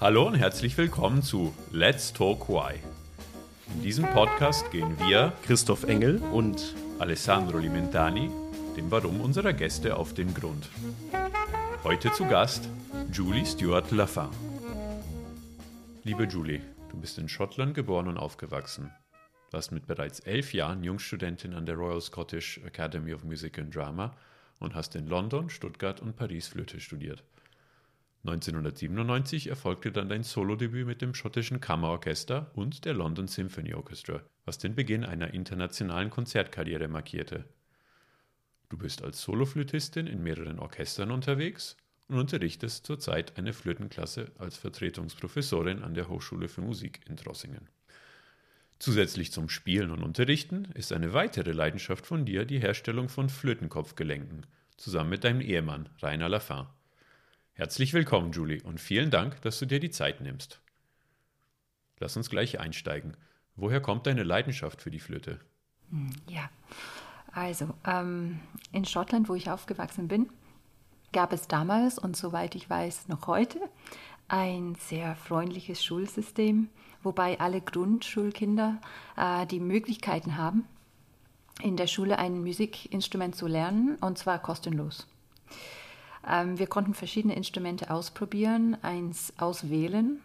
Hallo und herzlich willkommen zu Let's Talk Why. In diesem Podcast gehen wir, Christoph Engel und Alessandro Limentani, dem Warum unserer Gäste auf den Grund. Heute zu Gast Julie Stewart Lafin. Liebe Julie, du bist in Schottland geboren und aufgewachsen. Warst mit bereits elf Jahren Jungstudentin an der Royal Scottish Academy of Music and Drama und hast in London, Stuttgart und Paris Flöte studiert. 1997 erfolgte dann dein Solodebüt mit dem schottischen Kammerorchester und der London Symphony Orchestra, was den Beginn einer internationalen Konzertkarriere markierte. Du bist als Soloflötistin in mehreren Orchestern unterwegs und unterrichtest zurzeit eine Flötenklasse als Vertretungsprofessorin an der Hochschule für Musik in Trossingen. Zusätzlich zum Spielen und Unterrichten ist eine weitere Leidenschaft von dir die Herstellung von Flötenkopfgelenken, zusammen mit deinem Ehemann Rainer Lafin. Herzlich willkommen, Julie, und vielen Dank, dass du dir die Zeit nimmst. Lass uns gleich einsteigen. Woher kommt deine Leidenschaft für die Flöte? Hm, ja, also ähm, in Schottland, wo ich aufgewachsen bin, gab es damals und soweit ich weiß noch heute ein sehr freundliches Schulsystem, wobei alle Grundschulkinder äh, die Möglichkeiten haben, in der Schule ein Musikinstrument zu lernen und zwar kostenlos. Ähm, wir konnten verschiedene Instrumente ausprobieren, eins auswählen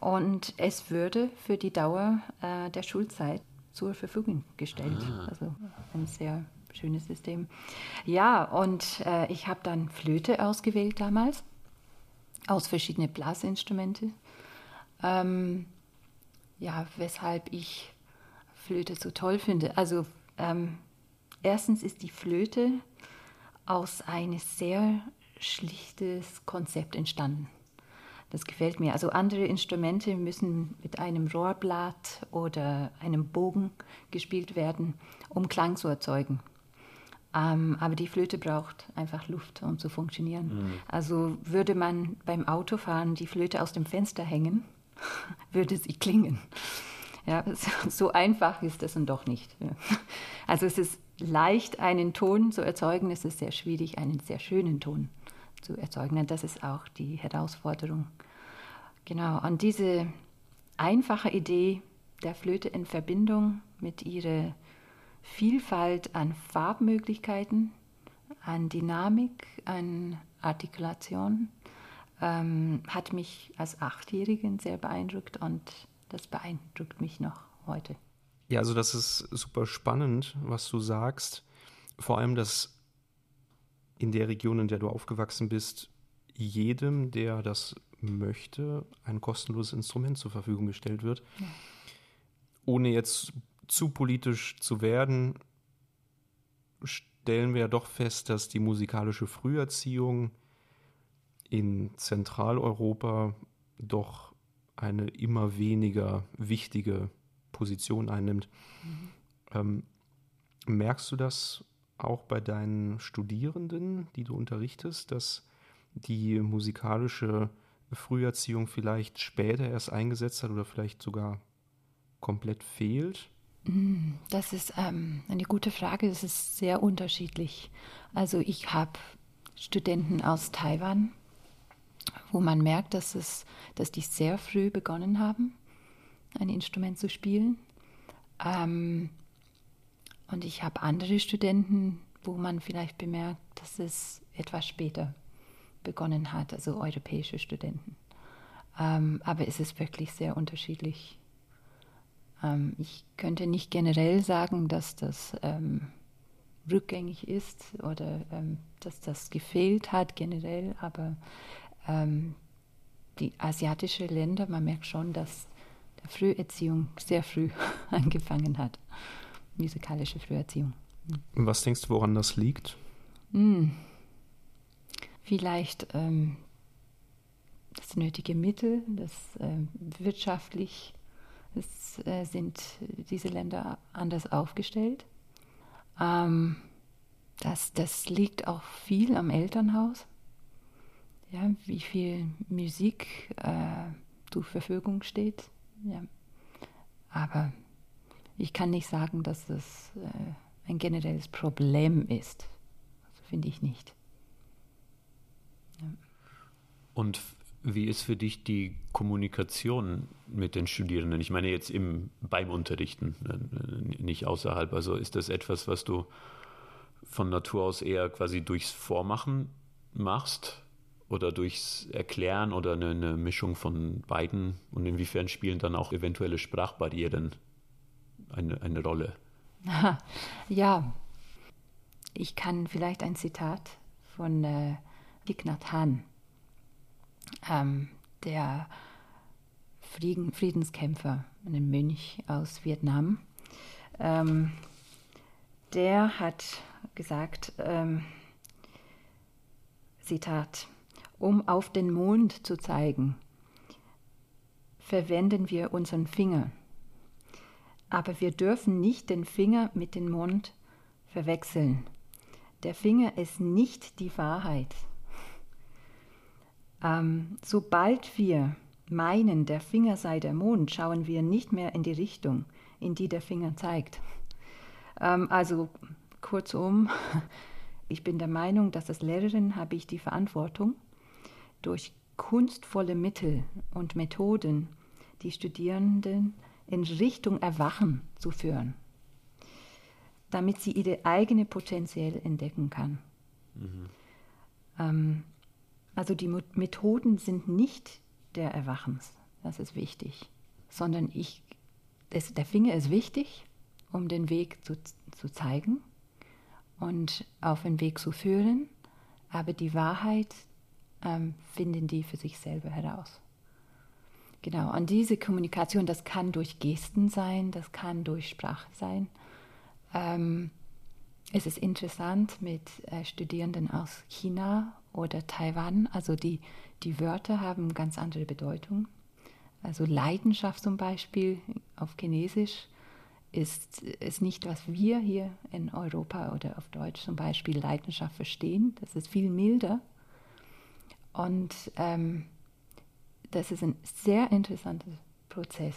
und es würde für die Dauer äh, der Schulzeit zur Verfügung gestellt. Ah. Also ein sehr schönes System. Ja, und äh, ich habe dann Flöte ausgewählt damals aus verschiedenen Blasinstrumente. Ähm, ja, weshalb ich Flöte so toll finde. Also ähm, erstens ist die Flöte aus einem sehr schlichtes Konzept entstanden. Das gefällt mir. Also andere Instrumente müssen mit einem Rohrblatt oder einem Bogen gespielt werden, um Klang zu erzeugen. Ähm, aber die Flöte braucht einfach Luft, um zu funktionieren. Mhm. Also würde man beim Autofahren die Flöte aus dem Fenster hängen, würde sie klingen. Ja, so einfach ist das dann doch nicht. Also es ist leicht, einen Ton zu erzeugen, es ist sehr schwierig, einen sehr schönen Ton zu erzeugen. das ist auch die Herausforderung. Genau, und diese einfache Idee der Flöte in Verbindung mit ihrer Vielfalt an Farbmöglichkeiten, an Dynamik, an Artikulation, ähm, hat mich als Achtjährigen sehr beeindruckt und das beeindruckt mich noch heute. Ja, also das ist super spannend, was du sagst. Vor allem, dass in der Region, in der du aufgewachsen bist, jedem, der das möchte, ein kostenloses Instrument zur Verfügung gestellt wird. Ja. Ohne jetzt zu politisch zu werden, stellen wir ja doch fest, dass die musikalische Früherziehung in Zentraleuropa doch eine immer weniger wichtige Position einnimmt. Mhm. Ähm, merkst du das auch bei deinen Studierenden, die du unterrichtest, dass die musikalische Früherziehung vielleicht später erst eingesetzt hat oder vielleicht sogar komplett fehlt? Mm, das ist ähm, eine gute Frage. Das ist sehr unterschiedlich. Also ich habe Studenten aus Taiwan, wo man merkt, dass, es, dass die sehr früh begonnen haben, ein Instrument zu spielen. Ähm, und ich habe andere Studenten, wo man vielleicht bemerkt, dass es etwas später begonnen hat, also europäische Studenten. Ähm, aber es ist wirklich sehr unterschiedlich. Ähm, ich könnte nicht generell sagen, dass das ähm, rückgängig ist oder ähm, dass das gefehlt hat generell, aber ähm, die asiatischen Länder, man merkt schon, dass die Früherziehung sehr früh angefangen hat musikalische Früherziehung. Hm. Was denkst du, woran das liegt? Hm. Vielleicht ähm, das nötige Mittel, das äh, wirtschaftlich es, äh, sind diese Länder anders aufgestellt. Ähm, das, das liegt auch viel am Elternhaus. Ja, wie viel Musik äh, zur Verfügung steht. Ja. Aber ich kann nicht sagen, dass es äh, ein generelles Problem ist. Das finde ich nicht. Ja. Und Wie ist für dich die Kommunikation mit den Studierenden? Ich meine jetzt im, beim Unterrichten, äh, nicht außerhalb. Also ist das etwas, was du von Natur aus eher quasi durchs Vormachen machst oder durchs Erklären oder eine, eine Mischung von beiden? Und inwiefern spielen dann auch eventuelle Sprachbarrieren eine, eine Rolle? Ja, ich kann vielleicht ein Zitat von äh, Nhat Hanh, ähm, der Frieden, Friedenskämpfer, ein Mönch aus Vietnam, ähm, der hat gesagt, ähm, Zitat, um auf den Mond zu zeigen, verwenden wir unseren Finger. Aber wir dürfen nicht den Finger mit dem Mond verwechseln. Der Finger ist nicht die Wahrheit. Ähm, sobald wir meinen, der Finger sei der Mond, schauen wir nicht mehr in die Richtung, in die der Finger zeigt. Ähm, also kurzum, ich bin der Meinung, dass als Lehrerin habe ich die Verantwortung, durch kunstvolle Mittel und Methoden die Studierenden in Richtung Erwachen zu führen, damit sie ihre eigene Potenzial entdecken kann. Mhm. Ähm, also die Methoden sind nicht der Erwachens, das ist wichtig, sondern ich, das, der Finger ist wichtig, um den Weg zu, zu zeigen und auf den Weg zu führen, aber die Wahrheit ähm, finden die für sich selber heraus. Genau, und diese Kommunikation, das kann durch Gesten sein, das kann durch Sprache sein. Ähm, es ist interessant mit äh, Studierenden aus China oder Taiwan, also die, die Wörter haben ganz andere Bedeutung. Also Leidenschaft zum Beispiel auf Chinesisch ist, ist nicht, was wir hier in Europa oder auf Deutsch zum Beispiel Leidenschaft verstehen. Das ist viel milder und ähm, das ist ein sehr interessanter Prozess,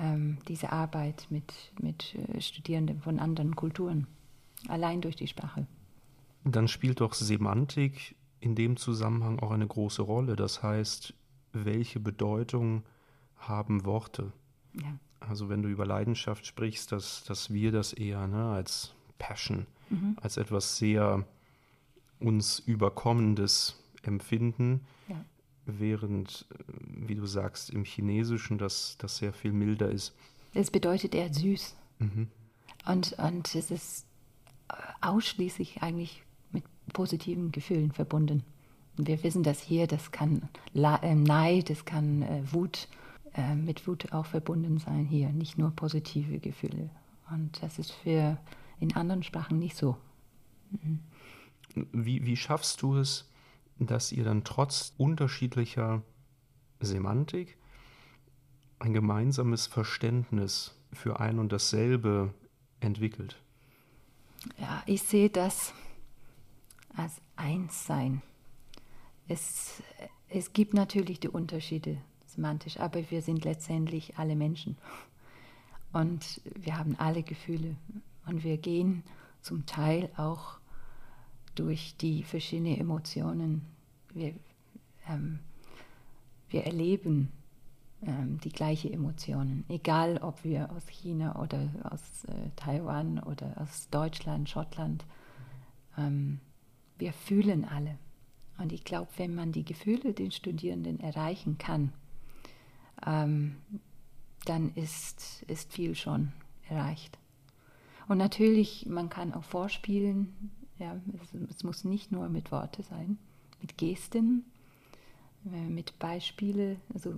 ähm, diese Arbeit mit, mit äh, Studierenden von anderen Kulturen, allein durch die Sprache. Dann spielt doch Semantik in dem Zusammenhang auch eine große Rolle. Das heißt, welche Bedeutung haben Worte? Ja. Also wenn du über Leidenschaft sprichst, dass, dass wir das eher ne, als Passion, mhm. als etwas sehr uns Überkommendes empfinden, ja. Während, äh, wie du sagst, im Chinesischen das, das sehr viel milder ist. Es bedeutet eher süß. Mhm. Und, und es ist äh, ausschließlich eigentlich mit positiven Gefühlen verbunden. Wir wissen das hier, das kann äh, Neid, das kann äh, Wut, mit Wut auch verbunden sein hier, nicht nur positive Gefühle. Und das ist für in anderen Sprachen nicht so. Mhm. Wie, wie schaffst du es, dass ihr dann trotz unterschiedlicher Semantik ein gemeinsames Verständnis für ein und dasselbe entwickelt. Ja, ich sehe das als Einssein. Es, es gibt natürlich die Unterschiede semantisch, aber wir sind letztendlich alle Menschen. Und wir haben alle Gefühle. Und wir gehen zum Teil auch durch die verschiedenen Emotionen. Wir, ähm, wir erleben ähm, die gleichen Emotionen, egal ob wir aus China oder aus äh, Taiwan oder aus Deutschland, Schottland. Ähm, wir fühlen alle. Und ich glaube, wenn man die Gefühle den Studierenden erreichen kann, ähm, dann ist, ist viel schon erreicht. Und natürlich, man kann auch vorspielen, ja, es, es muss nicht nur mit Worte sein, mit Gesten, äh, mit Beispiele, also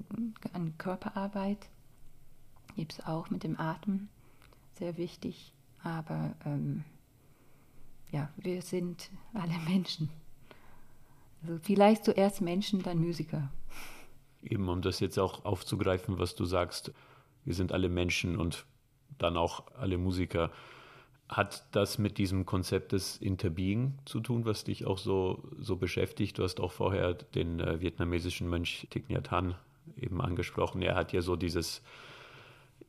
an Körperarbeit gibt es auch mit dem Atem, sehr wichtig. Aber ähm, ja, wir sind alle Menschen. Also vielleicht zuerst Menschen, dann Musiker. Eben, um das jetzt auch aufzugreifen, was du sagst, wir sind alle Menschen und dann auch alle Musiker. Hat das mit diesem Konzept des Interbeing zu tun, was dich auch so, so beschäftigt? Du hast auch vorher den äh, vietnamesischen Mönch Thich Nhat Hanh eben angesprochen. Er hat ja so dieses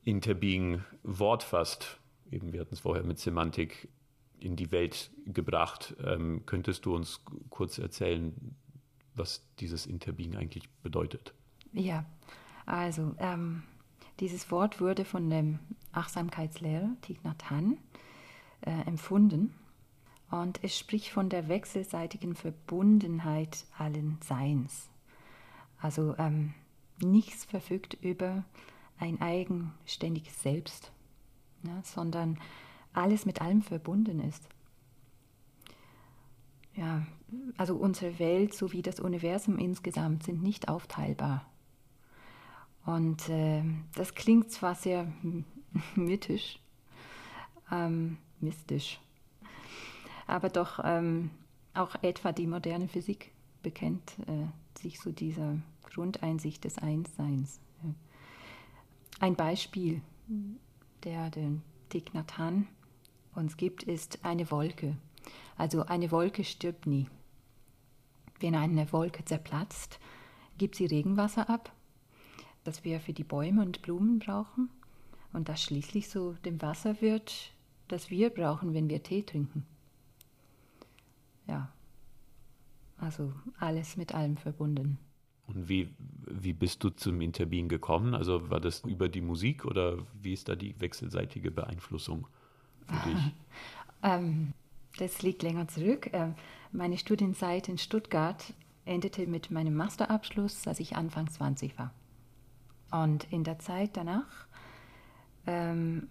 Interbeing-Wort fast, eben wir hatten es vorher mit Semantik, in die Welt gebracht. Ähm, könntest du uns kurz erzählen, was dieses Interbeing eigentlich bedeutet. Ja, also ähm, dieses Wort wurde von dem Achtsamkeitslehrer Thich Nhat Hanh äh, empfunden und es spricht von der wechselseitigen Verbundenheit allen Seins. Also ähm, nichts verfügt über ein eigenständiges Selbst, ja, sondern alles mit allem verbunden ist. Ja, also unsere Welt sowie das Universum insgesamt sind nicht aufteilbar. Und äh, das klingt zwar sehr mythisch, ähm, mystisch, aber doch ähm, auch etwa die moderne Physik bekennt äh, sich zu dieser Grundeinsicht des Einsseins. Ein Beispiel, der den Thich Nhat uns gibt, ist eine Wolke. Also eine Wolke stirbt nie. Wenn eine Wolke zerplatzt, gibt sie Regenwasser ab, das wir für die Bäume und Blumen brauchen und das schließlich so dem Wasser wird, das wir brauchen, wenn wir Tee trinken. Ja, also alles mit allem verbunden. Und wie, wie bist du zum Interbeing gekommen? Also war das über die Musik oder wie ist da die wechselseitige Beeinflussung für dich? ähm, das liegt länger zurück. Ähm, meine Studienzeit in Stuttgart endete mit meinem Masterabschluss, als ich Anfang 20 war. Und in der Zeit danach, ähm,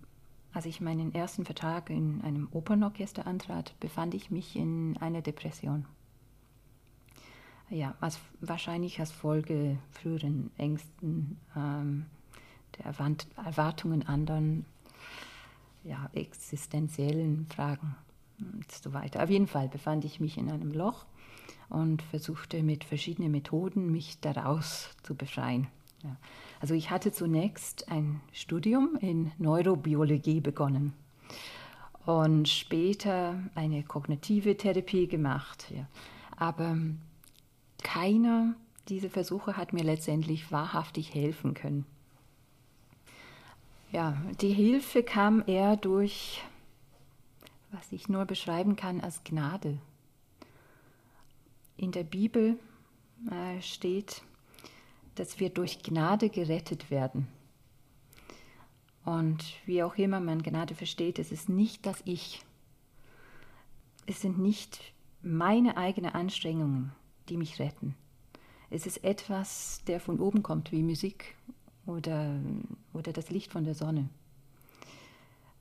als ich meinen ersten Vertrag in einem Opernorchester antrat, befand ich mich in einer Depression. Ja, als, wahrscheinlich als Folge früheren Ängsten, ähm, der Erwartungen anderen, ja, existenziellen Fragen und so weiter. Auf jeden Fall befand ich mich in einem Loch und versuchte mit verschiedenen Methoden, mich daraus zu befreien. Ja. Also ich hatte zunächst ein Studium in Neurobiologie begonnen und später eine kognitive Therapie gemacht. Ja. Aber keiner dieser Versuche hat mir letztendlich wahrhaftig helfen können. Ja, die Hilfe kam eher durch, was ich nur beschreiben kann als Gnade. In der Bibel äh, steht, dass wir durch Gnade gerettet werden. Und wie auch immer man Gnade versteht, es ist nicht das Ich. Es sind nicht meine eigenen Anstrengungen, die mich retten. Es ist etwas, der von oben kommt, wie Musik oder, oder das Licht von der Sonne.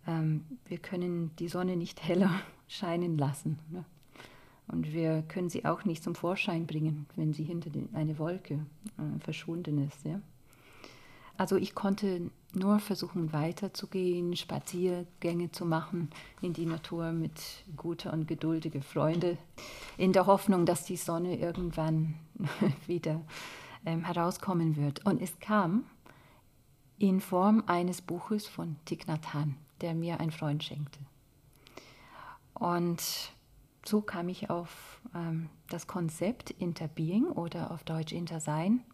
Ähm, wir können die Sonne nicht heller scheinen lassen. Ne? Und wir können sie auch nicht zum Vorschein bringen, wenn sie hinter eine Wolke äh, verschwunden ist. Ja? Also ich konnte nur versuchen weiterzugehen, Spaziergänge zu machen in die Natur mit guter und geduldiger Freunde, in der Hoffnung, dass die Sonne irgendwann wieder ähm, herauskommen wird. Und es kam in Form eines Buches von Thich Nhat Hanh, der mir ein Freund schenkte. Und so kam ich auf ähm, das Konzept Interbeing oder auf Deutsch Intersein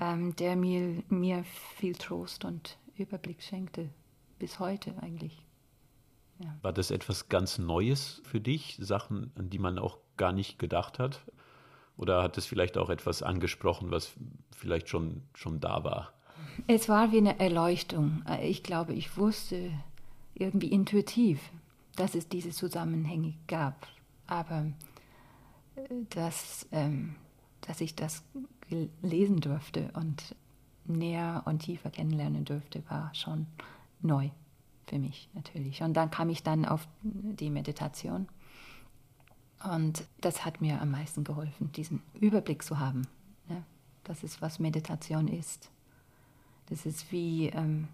ähm, der mir, mir viel Trost und Überblick schenkte, bis heute eigentlich. Ja. War das etwas ganz Neues für dich, Sachen, an die man auch gar nicht gedacht hat? Oder hat es vielleicht auch etwas angesprochen, was vielleicht schon, schon da war? Es war wie eine Erleuchtung. Ich glaube, ich wusste irgendwie intuitiv, dass es diese Zusammenhänge gab. Aber äh, dass, ähm, dass ich das lesen durfte und näher und tiefer kennenlernen durfte, war schon neu für mich natürlich. Und dann kam ich dann auf die Meditation. Und das hat mir am meisten geholfen, diesen Überblick zu haben. Ja, das ist, was Meditation ist. Das ist wie, ähm,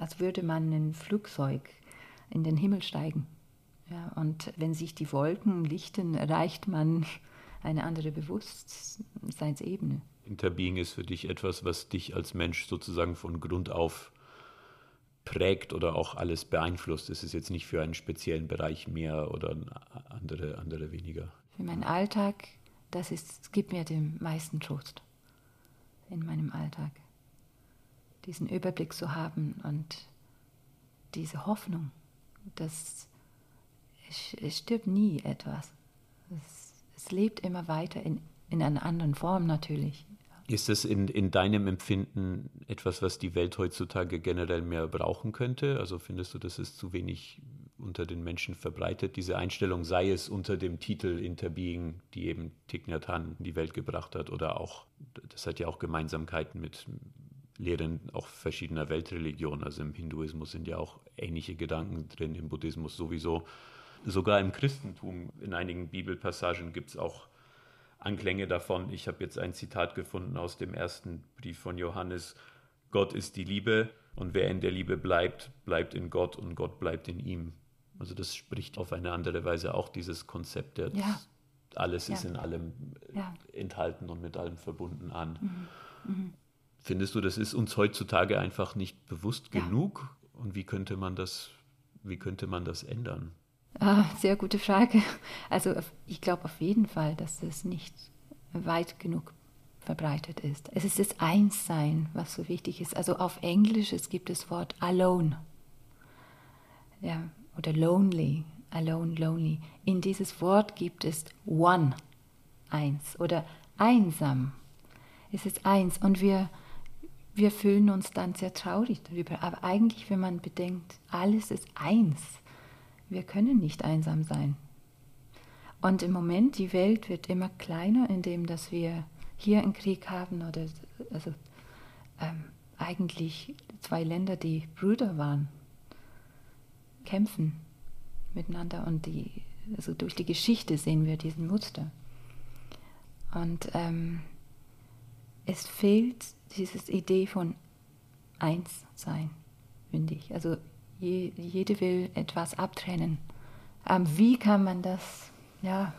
als würde man in ein Flugzeug in den Himmel steigen. Ja, und wenn sich die Wolken lichten, erreicht man eine andere Bewusstseinsebene. Interbeing ist für dich etwas, was dich als Mensch sozusagen von Grund auf prägt oder auch alles beeinflusst. Es ist jetzt nicht für einen speziellen Bereich mehr oder andere, andere weniger. Für meinen Alltag, das ist, es gibt mir den meisten Trost in meinem Alltag. Diesen Überblick zu haben und diese Hoffnung, dass es, es stirbt nie etwas. Es, es lebt immer weiter in in einer anderen Form natürlich. Ist das in, in deinem Empfinden etwas, was die Welt heutzutage generell mehr brauchen könnte? Also findest du, das ist zu wenig unter den Menschen verbreitet, diese Einstellung, sei es unter dem Titel Interbeing, die eben Thich Nhat Hanh in die Welt gebracht hat, oder auch, das hat ja auch Gemeinsamkeiten mit Lehren auch verschiedener Weltreligionen. Also im Hinduismus sind ja auch ähnliche Gedanken drin, im Buddhismus sowieso. Sogar im Christentum, in einigen Bibelpassagen gibt es auch Anklänge davon. Ich habe jetzt ein Zitat gefunden aus dem ersten Brief von Johannes. Gott ist die Liebe und wer in der Liebe bleibt, bleibt in Gott und Gott bleibt in ihm. Also das spricht auf eine andere Weise auch dieses Konzept der ja. alles ja. ist in allem ja. enthalten und mit allem verbunden an. Mhm. Mhm. Findest du, das ist uns heutzutage einfach nicht bewusst genug? Und wie könnte man das, wie könnte man das ändern? Ah, sehr gute Frage. Also ich glaube auf jeden Fall, dass es nicht weit genug verbreitet ist. Es ist das Einssein, was so wichtig ist. Also auf Englisch es gibt das Wort alone. Ja, oder lonely, alone, lonely. In dieses Wort gibt es one, eins oder einsam. Es ist eins und wir, wir fühlen uns dann sehr traurig darüber. Aber eigentlich, wenn man bedenkt, alles ist eins. Wir können nicht einsam sein. Und im Moment, die Welt wird immer kleiner, indem dass wir hier einen Krieg haben oder also ähm, eigentlich zwei Länder, die Brüder waren kämpfen miteinander und die, also durch die Geschichte sehen wir diesen Muster. Und ähm, es fehlt diese Idee von Einssein, finde ich. Also je, jede will etwas abtrennen. Ähm, wie kann man das ja,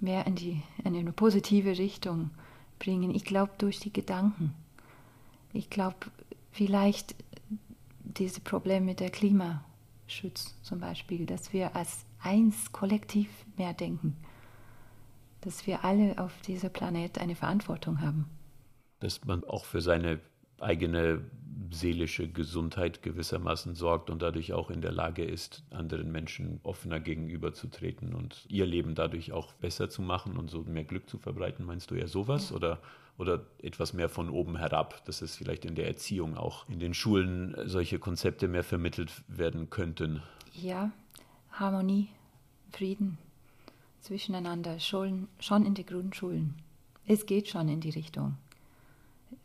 mehr in, die, in eine positive Richtung bringen? Ich glaube durch die Gedanken. Ich glaube vielleicht diese Probleme mit der Klimaschutz zum Beispiel, dass wir als eins kollektiv mehr denken, dass wir alle auf diesem Planet eine Verantwortung haben. Dass man auch für seine eigene seelische Gesundheit gewissermaßen sorgt und dadurch auch in der Lage ist, anderen Menschen offener gegenüberzutreten und ihr Leben dadurch auch besser zu machen und so mehr Glück zu verbreiten. Meinst du eher sowas oder oder etwas mehr von oben herab, dass es vielleicht in der Erziehung auch in den Schulen solche Konzepte mehr vermittelt werden könnten. Ja, Harmonie, Frieden zwischeneinander, schon, schon in die Grundschulen. Es geht schon in die Richtung.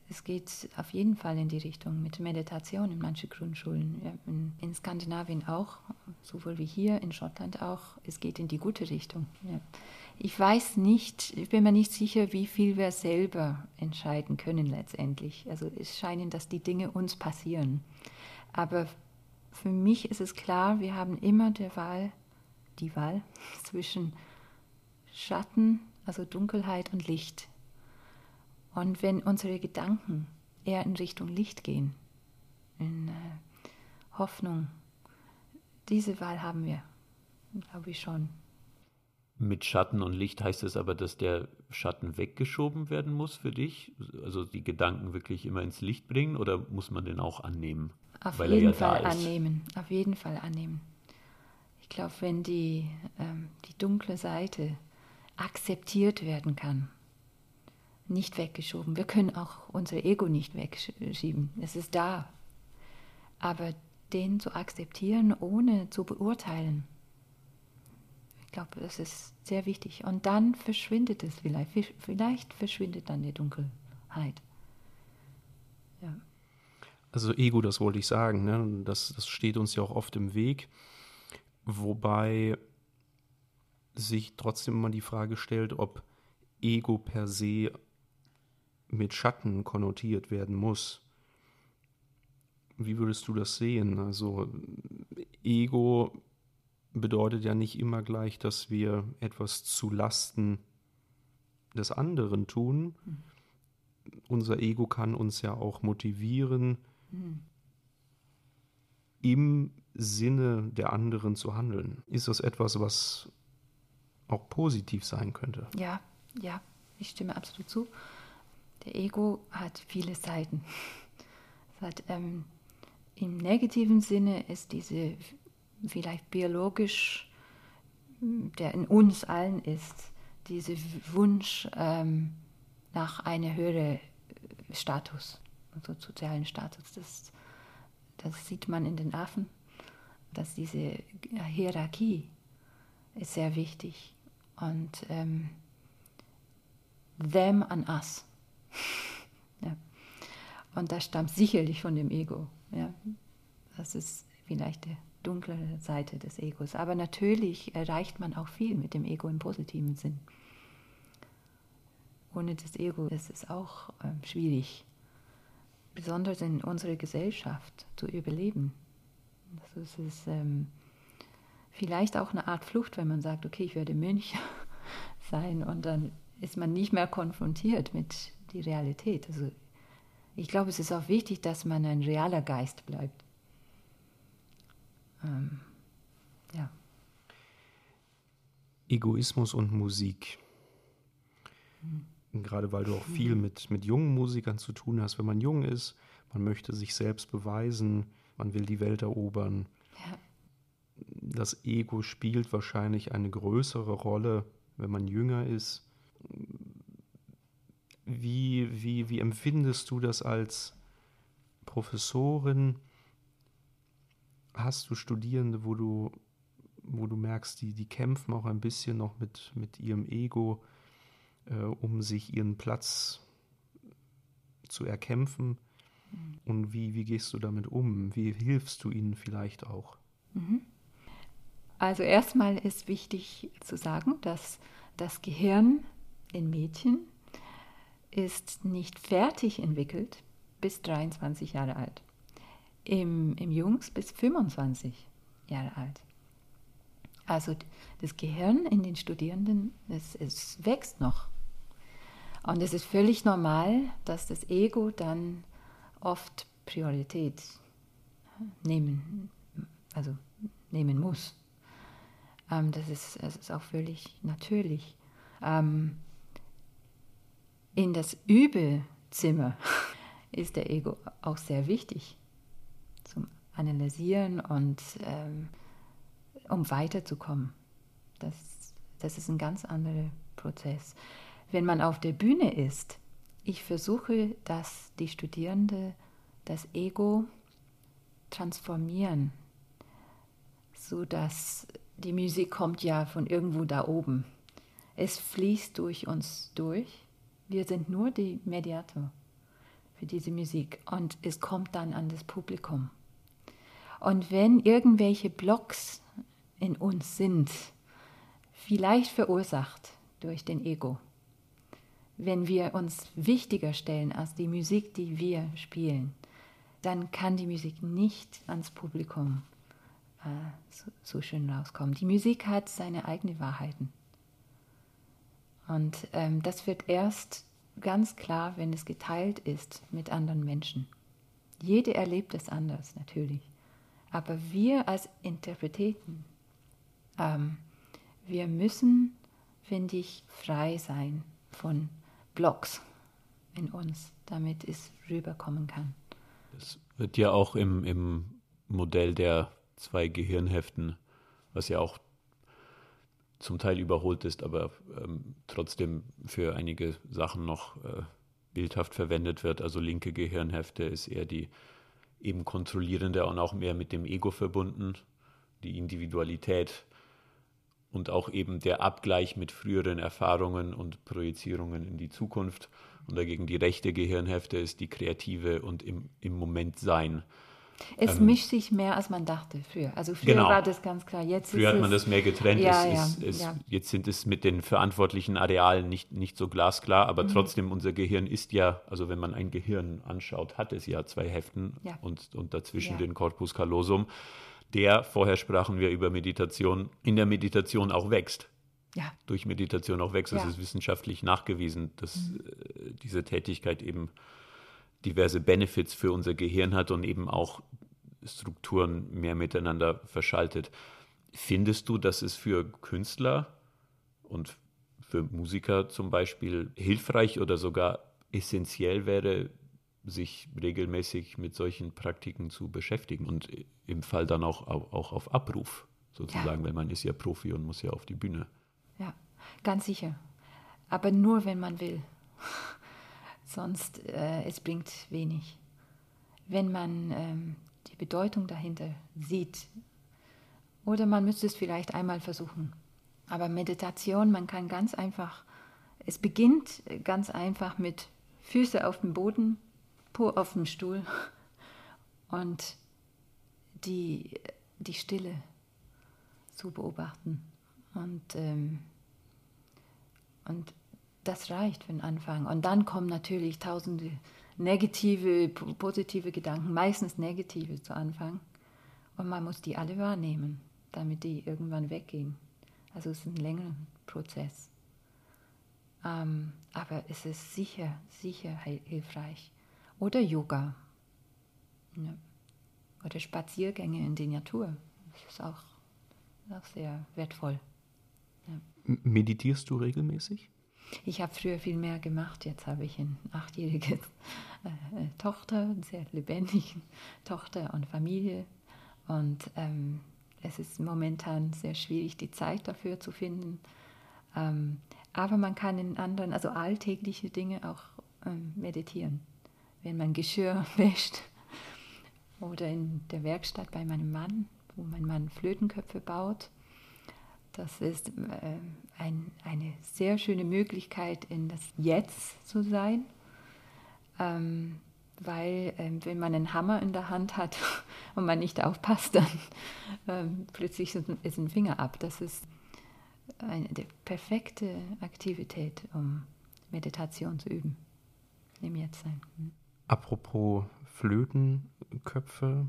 Es geht auf jeden Fall in die Richtung mit Meditation in manchen Grundschulen. In, in, Skandinavien auch, sowohl wie hier, in Schottland auch. Es geht in die gute Richtung. Ich weiß nicht, ich bin mir nicht sicher, wie viel wir selber entscheiden können letztendlich. Also es scheinen, dass die Dinge uns passieren. Aber für mich ist es klar, wir haben immer der Wahl, die Wahl zwischen Schatten, also Dunkelheit und Licht. Und wenn unsere Gedanken eher in Richtung Licht gehen, in äh, Hoffnung, diese Wahl haben wir, glaube ich schon. Mit Schatten und Licht heißt es aber, dass der Schatten weggeschoben werden muss für dich? Also die Gedanken wirklich immer ins Licht bringen oder muss man den auch annehmen? Auf jeden ja Fall annehmen, auf jeden Fall annehmen. Ich glaube, wenn die, ähm, die dunkle Seite akzeptiert werden kann, nicht weggeschoben. Wir können auch unser Ego nicht wegschieben. Es ist da. Aber den zu akzeptieren, ohne zu beurteilen, ich glaube, das ist sehr wichtig. Und dann verschwindet es vielleicht. Vielleicht verschwindet dann die Dunkelheit. Ja. Also Ego, das wollte ich sagen, ne? das, das steht uns ja auch oft im Weg. Wobei sich trotzdem immer die Frage stellt, ob Ego per se mit Schatten konnotiert werden muss. Wie würdest du das sehen? Also Ego bedeutet ja nicht immer gleich, dass wir etwas zu Lasten des anderen tun. Mhm. Unser Ego kann uns ja auch motivieren, mhm. im Sinne der anderen zu handeln. Ist das etwas, was auch positiv sein könnte? Ja, ja, ich stimme absolut zu. Der Ego hat viele Seiten. Hat, ähm, Im negativen Sinne ist diese vielleicht biologisch, der in uns allen ist, dieser Wunsch ähm, nach einer höheren Status, also sozialen Status. Das, das sieht man in den Affen, dass diese Hierarchie ist sehr wichtig und ähm, them an us. Und das stammt sicherlich von dem Ego. Ja. Das ist vielleicht die dunkle Seite des Egos. Aber natürlich erreicht man auch viel mit dem Ego im positiven Sinn. Ohne das Ego ist es auch äh, schwierig, besonders in unserer Gesellschaft zu überleben. Das ist ähm, vielleicht auch eine Art Flucht, wenn man sagt, okay, ich werde Mönch sein und dann ist man nicht mehr konfrontiert mit der Realität. Also ich glaube, es ist auch wichtig, dass man ein realer Geist bleibt. Ähm, ja. Egoismus und Musik. Mhm. Gerade weil du auch viel mhm. mit, mit jungen Musikern zu tun hast. Wenn man jung ist, man möchte sich selbst beweisen, man will die Welt erobern. Ja. Das Ego spielt wahrscheinlich eine größere Rolle, wenn man jünger ist. Wie, wie, wie empfindest du das als Professorin? Hast du Studierende, wo du, wo du merkst, die, die kämpfen auch ein bisschen noch mit, mit ihrem Ego, äh, um sich ihren Platz zu erkämpfen? Mhm. Und wie, wie gehst du damit um? Wie hilfst du ihnen vielleicht auch? Mhm. Also erstmal ist wichtig zu sagen, dass das Gehirn in Mädchen ist nicht fertig entwickelt bis 23 Jahre alt. Im, im Jungs bis 25 Jahre alt. Also das Gehirn in den Studierenden, es, es wächst noch. Und es ist völlig normal, dass das Ego dann oft Priorität nehmen, also nehmen muss. Ähm, das, ist, das ist auch völlig natürlich. Ähm, in das Übelzimmer ist der Ego auch sehr wichtig zum Analysieren und ähm, um weiterzukommen. Das, das ist ein ganz anderer Prozess. Wenn man auf der Bühne ist, ich versuche, dass die Studierenden das Ego transformieren, so dass die Musik kommt ja von irgendwo da oben. Es fließt durch uns durch wir sind nur die Mediator für diese Musik und es kommt dann an das Publikum. Und wenn irgendwelche Blocks in uns sind, vielleicht verursacht durch den Ego, wenn wir uns wichtiger stellen als die Musik, die wir spielen, dann kann die Musik nicht ans Publikum äh, so, so schön rauskommen. Die Musik hat seine eigenen Wahrheiten. Und ähm, das wird erst ganz klar, wenn es geteilt ist mit anderen Menschen. Jede erlebt es anders, natürlich. Aber wir als Interpreten, ähm, wir müssen, finde ich, frei sein von Blocks in uns, damit es rüberkommen kann. Das wird ja auch im, im Modell der zwei Gehirnheften, was ja auch zum Teil überholt ist, aber ähm, trotzdem für einige Sachen noch äh, bildhaft verwendet wird. Also linke Gehirnhälfte ist eher die eben kontrollierende und auch mehr mit dem Ego verbunden, die Individualität und auch eben der Abgleich mit früheren Erfahrungen und Projizierungen in die Zukunft. Und dagegen die rechte Gehirnhälfte ist die kreative und im, im Moment sein. Es ähm, mischt sich mehr, als man dachte früher. Also früher genau. war das ganz klar. Jetzt früher hat man das mehr getrennt. Ja, es, ja, es, ja. Jetzt sind es mit den verantwortlichen Arealen nicht, nicht so glasklar, aber mhm. trotzdem, unser Gehirn ist ja, also wenn man ein Gehirn anschaut, hat es ja zwei Heften und, und dazwischen den Corpus callosum, der, vorher sprachen wir über Meditation, in der Meditation auch wächst. Ja. Durch Meditation auch wächst. Es ist wissenschaftlich nachgewiesen, dass mhm. Äh, diese Tätigkeit eben diverse Benefits für unser Gehirn hat und eben auch Strukturen mehr miteinander verschaltet. Findest du, dass es für Künstler und für Musiker zum Beispiel hilfreich oder sogar essentiell wäre, sich regelmäßig mit solchen Praktiken zu beschäftigen und im Fall dann auch, auch, auf Abruf sozusagen, ja. weil man ist ja Profi und muss ja auf die Bühne. Ja, ganz sicher. aber nur wenn man will. Sonst äh, es bringt wenig. Wenn man ähm, die Bedeutung dahinter sieht, oder man müsste es vielleicht einmal versuchen. Aber Meditation, man kann ganz einfach, es beginnt ganz einfach mit Füße auf dem Boden, Po auf dem Stuhl und die, die Stille zu beobachten. Und, ähm, und das reicht für den Anfang. Und dann kommen natürlich tausende negative, positive Gedanken, meistens negative zu Anfang. Und man muss die alle wahrnehmen, damit die irgendwann weggehen. Also es ist ein längerer Prozess. Ähm, aber es ist sicher, sicher hilfreich. Oder Yoga. Ja. Oder Spaziergänge in die Natur. Das ist auch, auch sehr wertvoll. Ja. Meditierst du regelmäßig? Ich habe früher viel mehr gemacht. Jetzt habe ich eine achtjährige äh, Tochter, eine sehr lebendige Tochter und Familie. Und ähm, es ist momentan sehr schwierig, die Zeit dafür zu finden. Ähm, aber man kann in anderen, also alltägliche Dinge auch ähm, meditieren. Wenn man Geschirr wäscht oder in der Werkstatt bei meinem Mann, wo mein Mann Flötenköpfe baut das ist äh, ein, eine sehr schöne Möglichkeit, in das Jetzt zu sein, ähm, weil äh, wenn man einen Hammer in der Hand hat und man nicht aufpasst, dann äh, plötzlich ist ein Finger ab. Das ist eine perfekte Aktivität, um Meditation zu üben, im Jetztsein. Hm. Apropos Flötenköpfe,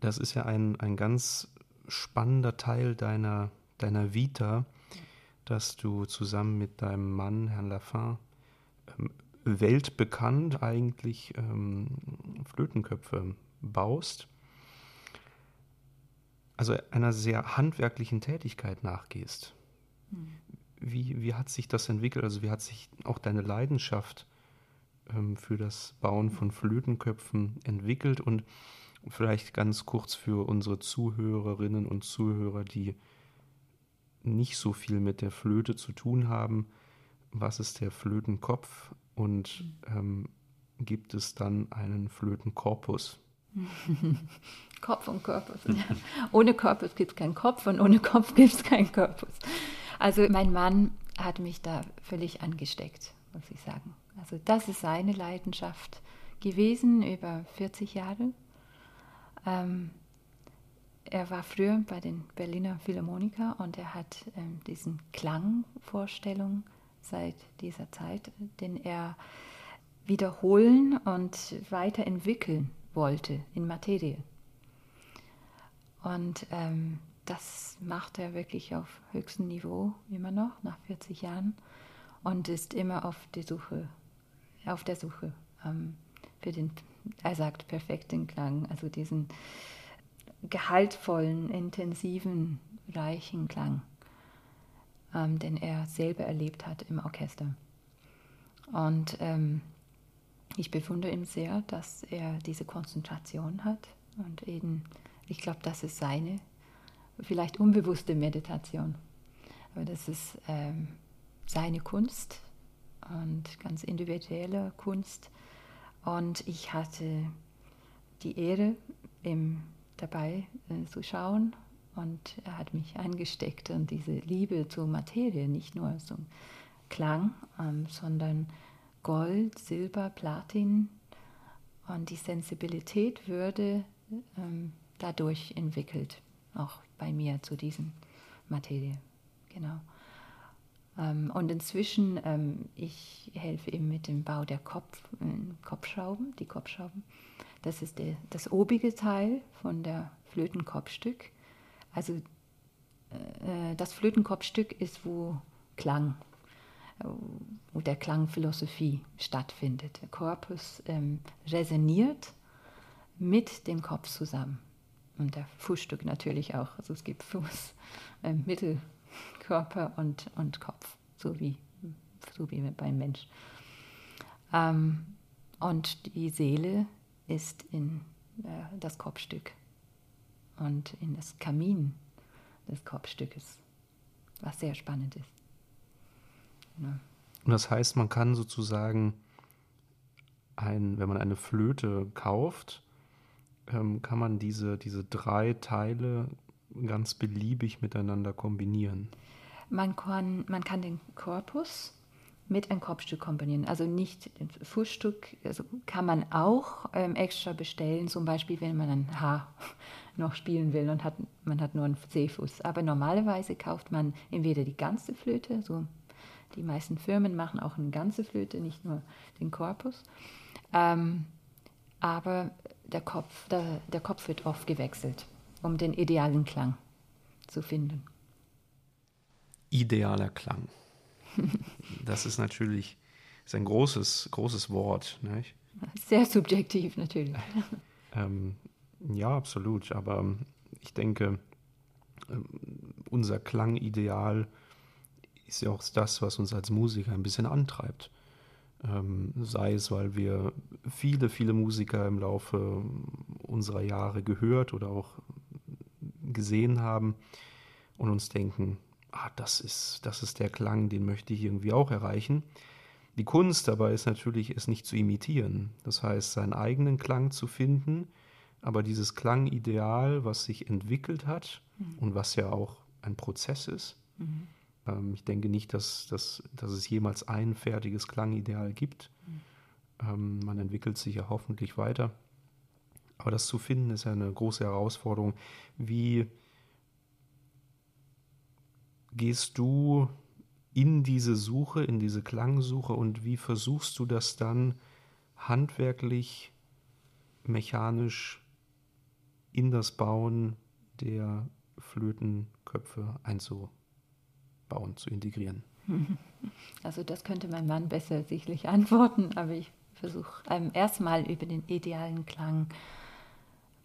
das ist ja ein, ein ganz spannender Teil deiner, deiner Vita, dass du zusammen mit deinem Mann, Herrn Lafin, ähm, weltbekannt eigentlich ähm, Flötenköpfe baust. Also einer sehr handwerklichen Tätigkeit nachgehst. Mhm. Wie, wie hat sich das entwickelt? Also wie hat sich auch deine Leidenschaft ähm, für das Bauen von Flötenköpfen entwickelt? Und Vielleicht ganz kurz für unsere Zuhörerinnen und Zuhörer, die nicht so viel mit der Flöte zu tun haben. Was ist der Flötenkopf und ähm, gibt es dann einen Flötenkorpus? Kopf und Korpus. ohne Korpus gibt es keinen Kopf und ohne Kopf gibt es keinen Korpus. Also mein Mann hat mich da völlig angesteckt, muss ich sagen. Also das ist seine Leidenschaft gewesen über 40 Jahre. Ähm, er war früher bei den Berliner Philharmoniker und er hat ähm, diesen Klangvorstellung seit dieser Zeit, den er wiederholen und weiterentwickeln wollte in Materie. Und ähm, das macht er wirklich auf höchstem Niveau immer noch nach 40 Jahren und ist immer auf der Suche, auf der Suche ähm, für den er sagt perfekten Klang, also diesen gehaltvollen, intensiven, reichen Klang, ähm, den er selber erlebt hat im Orchester. Und ähm, ich bewundere ihn sehr, dass er diese Konzentration hat und eben, ich glaube, das ist seine, vielleicht unbewusste Meditation. Aber das ist ähm, seine Kunst und ganz individuelle Kunst und ich hatte die Ehre, ihm dabei äh, zu schauen. Und er hat mich angesteckt und diese Liebe zur Materie, nicht nur zum Klang, ähm, sondern Gold, Silber, Platin. Und die Sensibilität würde ähm, dadurch entwickelt, auch bei mir zu diesen Materie. Genau. Ähm, und inzwischen, ähm, ich helfe ihm mit dem Bau der Kopf, äh, Kopfschrauben, die Kopfschrauben. Das ist der, das obige Teil von der Flötenkopfstück. Also äh, das Flötenkopfstück ist, wo Klang, äh, wo der Klangphilosophie stattfindet. Der Korpus ähm, resoniert mit dem Kopf zusammen. Und der Fußstück natürlich auch. Also es gibt Fuß, äh, Mittel, Körper und, und Kopf, so wie, so wie beim Mensch. Ähm, und die Seele ist in äh, das Kopfstück und in das Kamin des Kopfstückes, was sehr spannend ist. Ja. Und das heißt, man kann sozusagen, ein, wenn man eine Flöte kauft, ähm, kann man diese, diese drei Teile ganz beliebig miteinander kombinieren. Man kann, man kann den Korpus mit einem Kopfstück kombinieren. Also nicht ein Fußstück, also kann man auch ähm, extra bestellen, zum Beispiel wenn man ein Haar noch spielen will und hat, man hat nur einen C-Fuß. Aber normalerweise kauft man entweder die ganze Flöte, so die meisten Firmen machen auch eine ganze Flöte, nicht nur den Korpus. Ähm, aber der Kopf, der, der Kopf wird oft gewechselt, um den idealen Klang zu finden. Idealer Klang. Das ist natürlich ist ein großes, großes Wort. Nicht? Sehr subjektiv natürlich. Ähm, ja, absolut. Aber ich denke, ähm, unser Klangideal ist ja auch das, was uns als Musiker ein bisschen antreibt. Ähm, sei es, weil wir viele, viele Musiker im Laufe unserer Jahre gehört oder auch gesehen haben und uns denken, ah, das ist, das ist der Klang, den möchte ich irgendwie auch erreichen. Die Kunst dabei ist natürlich, es nicht zu imitieren. Das heißt, seinen eigenen Klang zu finden, aber dieses Klangideal, was sich entwickelt hat mhm. und was ja auch ein Prozess ist, mhm. Ähm, ich denke nicht, dass, dass, dass es jemals ein fertiges Klangideal gibt. Mhm. man entwickelt sich ja hoffentlich weiter. Aber das zu finden ist ja eine große Herausforderung. Wie gehst du in diese Suche, in diese Klangsuche und wie versuchst du das dann handwerklich, mechanisch in das Bauen der Flötenköpfe einzubauen? bauen, zu integrieren? Also das könnte mein Mann besser sicherlich antworten, aber ich versuche ähm, erstmal über den idealen Klang.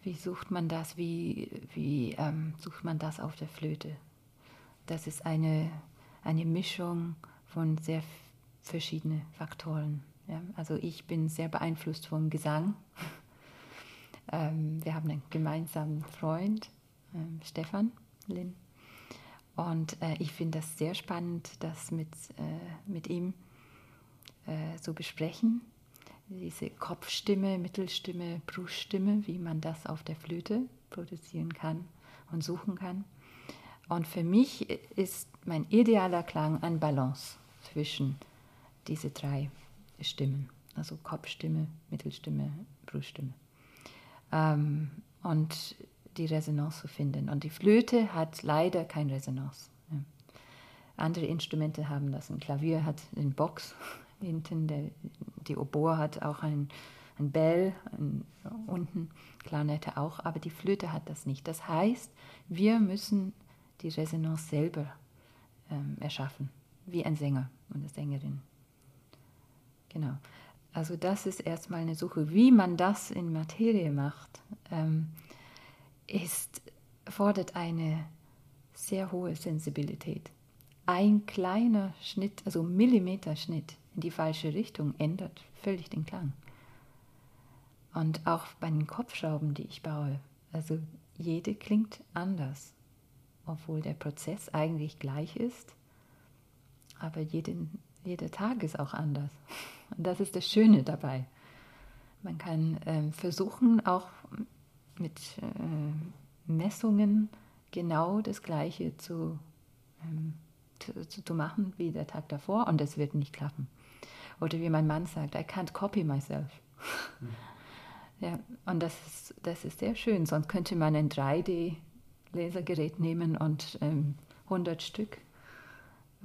Wie sucht man das? Wie, wie ähm, sucht man das auf der Flöte? Das ist eine, eine Mischung von sehr verschiedenen Faktoren. Ja? Also ich bin sehr beeinflusst vom Gesang. ähm, wir haben einen gemeinsamen Freund, ähm, Stefan Lin. Und äh, ich finde das sehr spannend, das mit, äh, mit ihm äh, zu besprechen. Diese Kopfstimme, Mittelstimme, Bruststimme, wie man das auf der Flöte produzieren kann und suchen kann. Und für mich ist mein idealer Klang ein Balance zwischen diese drei Stimmen, also Kopfstimme, Mittelstimme, Bruststimme. Ähm, und die Resonanz zu finden. Und die Flöte hat leider keine Resonanz. Andere Instrumente haben das. Ein Klavier hat eine Box hinten, der, die Oboe hat auch ein, ein Bell ein, unten, Klarinette auch, aber die Flöte hat das nicht. Das heißt, wir müssen die Resonanz selber ähm, erschaffen, wie ein Sänger und eine Sängerin. Genau. Also das ist erstmal eine Suche, wie man das in Materie macht. Ähm, ist, fordert eine sehr hohe Sensibilität. Ein kleiner Schnitt, also Millimeterschnitt in die falsche Richtung ändert völlig den Klang. Und auch bei den Kopfschrauben, die ich baue, also jede klingt anders, obwohl der Prozess eigentlich gleich ist, aber jeden, jeder Tag ist auch anders. Und das ist das Schöne dabei. Man kann ähm, versuchen, auch mit äh, Messungen genau das Gleiche zu, ähm, zu, zu, machen wie der Tag davor und es wird nicht klappen. Oder wie mein Mann sagt, I can't copy myself. Mhm. Ja, und das ist, das ist sehr schön. Sonst könnte man ein 3D-Lasergerät nehmen und ähm, 100 Stück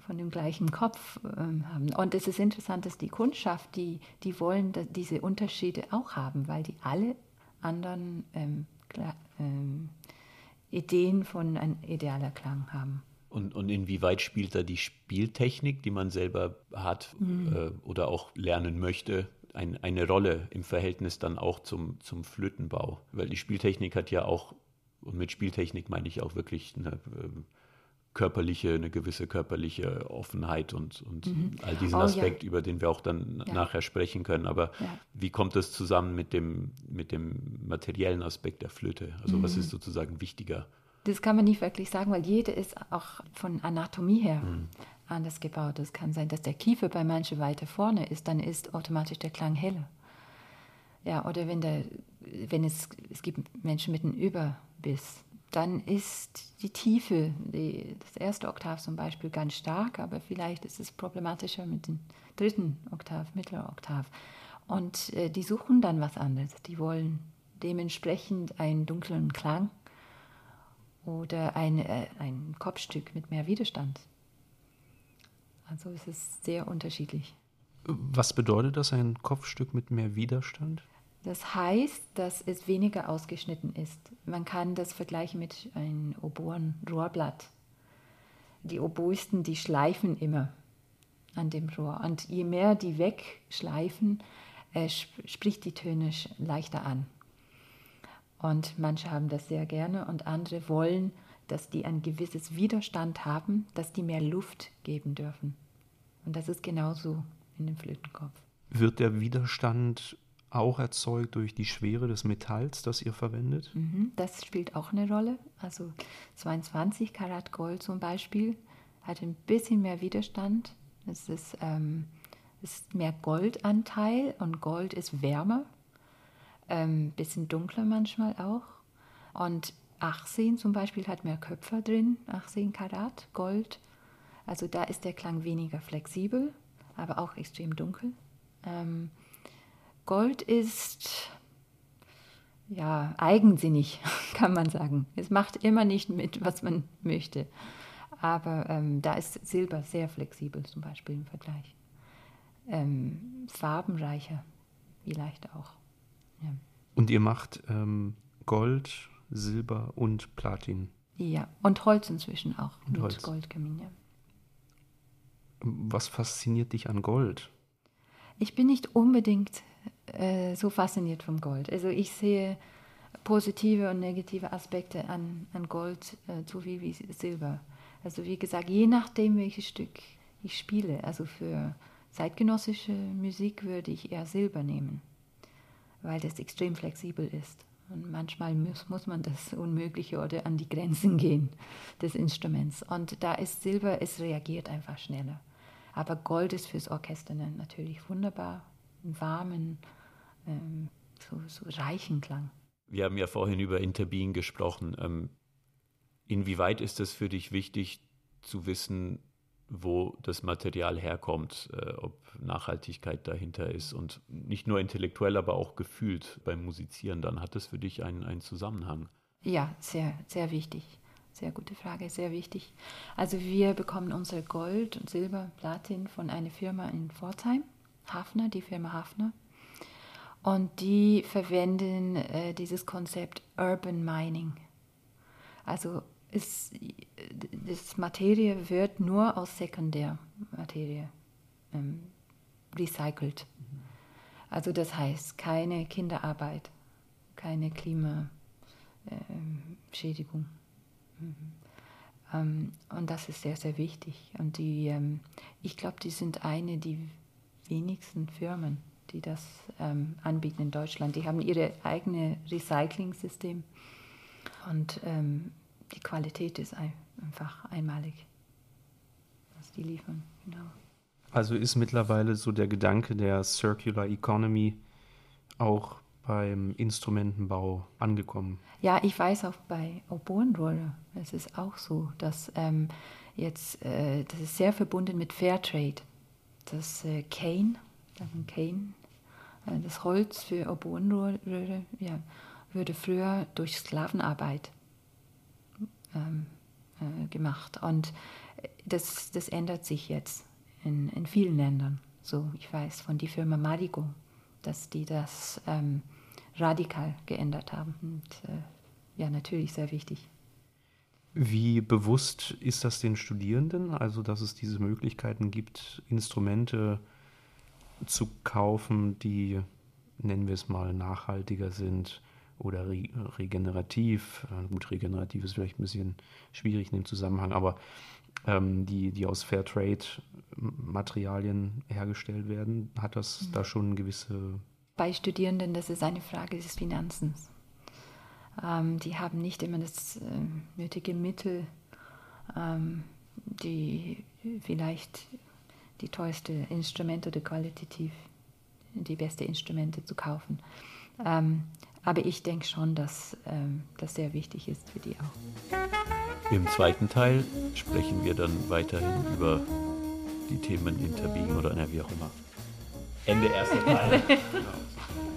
von dem gleichen Kopf ähm, haben. Und es ist interessant, dass die Kundschaft, die, die wollen diese Unterschiede auch haben, weil die alle anderen ähm, ähm, Ideen von ein idealer Klang haben. Und, und inwieweit spielt da die Spieltechnik, die man selber hat mhm. äh, oder auch lernen möchte, ein, eine Rolle im Verhältnis dann auch zum, zum Flötenbau? Weil die Spieltechnik hat ja auch, und mit Spieltechnik meine ich auch wirklich eine, äh, körperliche, eine gewisse körperliche Offenheit und, und mhm. all diesen oh, Aspekt, ja. über den wir auch dann ja. nachher sprechen können. Aber ja. wie kommt das zusammen mit dem, mit dem materiellen Aspekt der Flöte? Also mhm. was ist sozusagen wichtiger? Das kann man nicht wirklich sagen, weil jede ist auch von Anatomie her mhm. anders gebaut. Es kann sein, dass der Kiefer bei manchen weiter vorne ist, dann ist automatisch der Klang heller. Ja, oder wenn, der, wenn es, es gibt Menschen mit einem Überbiss, dann ist die Tiefe, die, das erste Oktav zum Beispiel, ganz stark, aber vielleicht ist es problematischer mit dem dritten Oktav, mittlerer Oktav. Und äh, die suchen dann was anderes. Die wollen dementsprechend einen dunklen Klang oder ein, äh, ein Kopfstück mit mehr Widerstand. Also es ist sehr unterschiedlich. Was bedeutet das, ein Kopfstück mit mehr Widerstand? Das heißt, dass es weniger ausgeschnitten ist. Man kann das vergleichen mit einem Oboen-Rohrblatt. Die Oboisten, die schleifen immer an dem Rohr. Und je mehr die wegschleifen, äh, spricht die Töne leichter an. Und manche haben das sehr gerne und andere wollen, dass die ein gewisses Widerstand haben, dass die mehr Luft geben dürfen. Und das ist genauso in dem Flötenkopf. Wird der Widerstand auch erzeugt durch die Schwere des Metalls, das ihr verwendet? Mhm, das spielt auch eine Rolle. Also 22 Karat Gold zum Beispiel hat ein bisschen mehr Widerstand. Es ist, ähm, ist mehr Goldanteil und Gold ist wärmer ähm, bisschen dunkler manchmal auch. Und 18 zum Beispiel hat mehr Köpfer drin, 18 Karat Gold. Also da ist der Klang weniger flexibel, aber auch extrem dunkel. Ähm, Gold ist ja eigensinnig, kann man sagen. Es macht immer nicht mit, was man möchte. Aber ähm, da ist Silber sehr flexibel zum Beispiel im Vergleich. Ähm, farbenreicher vielleicht auch. Ja. Und ihr macht ähm, Gold, Silber und Platin. Ja, und Holz inzwischen auch. Und mit Holz. Goldkamin, ja. Was fasziniert dich an Gold? Ich bin nicht unbedingt äh, so fasziniert vom Gold. Also ich sehe positive und negative Aspekte an, an Gold äh, so wie, wie Silber. Also wie gesagt, je nachdem, welches Stück ich spiele, also für zeitgenössische Musik würde ich eher Silber nehmen weil das extrem flexibel ist. Und manchmal muss, muss man das Unmögliche oder an die Grenzen gehen des Instruments. Und da ist Silber, es reagiert einfach schneller. Aber Gold ist fürs Orchester natürlich wunderbar, einen warmen, ähm, so, so, reichen Klang. Wir haben ja vorhin über Interbeing gesprochen. Ähm, inwieweit ist es für dich wichtig zu wissen, wo das Material herkommt, äh, ob Nachhaltigkeit dahinter ist und nicht nur intellektuell, aber auch gefühlt beim Musizieren, dann hat das für dich einen, einen Zusammenhang. Ja, sehr, sehr wichtig. Sehr gute Frage, sehr wichtig. Also wir bekommen unser Gold und Silber, Platin von einer Firma in Pforzheim, Hafner, die Firma Hafner. Und die verwenden äh, dieses Konzept Urban Mining. Also ist, das Materie wird nur aus Sekundärmaterie ähm, recycelt. Mhm. Also das heißt keine Kinderarbeit, keine Klimaschädigung. Ähm, mhm. ähm, und das ist sehr, sehr wichtig. Und die, ähm, ich glaube, die sind eine der wenigsten Firmen, die das ähm, anbieten in Deutschland. Die haben ihre eigene Recycling-System. Und ähm, die Qualität ist einfach einmalig, was die liefern. Genau. Also ist mittlerweile so der Gedanke der Circular Economy auch beim Instrumentenbau angekommen? Ja, ich weiß auch bei Oboenroller, es ist auch so, dass ähm, jetzt, äh, das ist sehr verbunden mit Fairtrade. Das äh, Cane, Cane, äh, das Holz für Oboenröhre, ja, würde früher durch Sklavenarbeit ähm, äh, gemacht. Und das, das ändert sich jetzt in, in vielen Ländern. So, ich weiß von der Firma Marigo, dass die das ähm, radikal geändert haben. Und äh, ja, natürlich sehr wichtig. Wie bewusst ist das den Studierenden, also dass es diese Möglichkeiten gibt, Instrumente zu kaufen, die, nennen wir es mal, nachhaltiger sind, oder re regenerativ. Äh, gut, regenerativ ist vielleicht ein bisschen schwierig in dem Zusammenhang, aber ähm, die, die aus Fairtrade-Materialien hergestellt werden, hat das mhm. da schon gewisse. Bei Studierenden, das ist eine Frage des Finanzens. Ähm, die haben nicht immer das äh, nötige Mittel, ähm, die vielleicht die teuerste Instrumente oder qualitativ die beste Instrumente zu kaufen. Ähm, aber ich denke schon, dass ähm, das sehr wichtig ist für die auch. Im zweiten Teil sprechen wir dann weiterhin über die Themen Interbiegen oder wie auch immer. Ende erster Teil.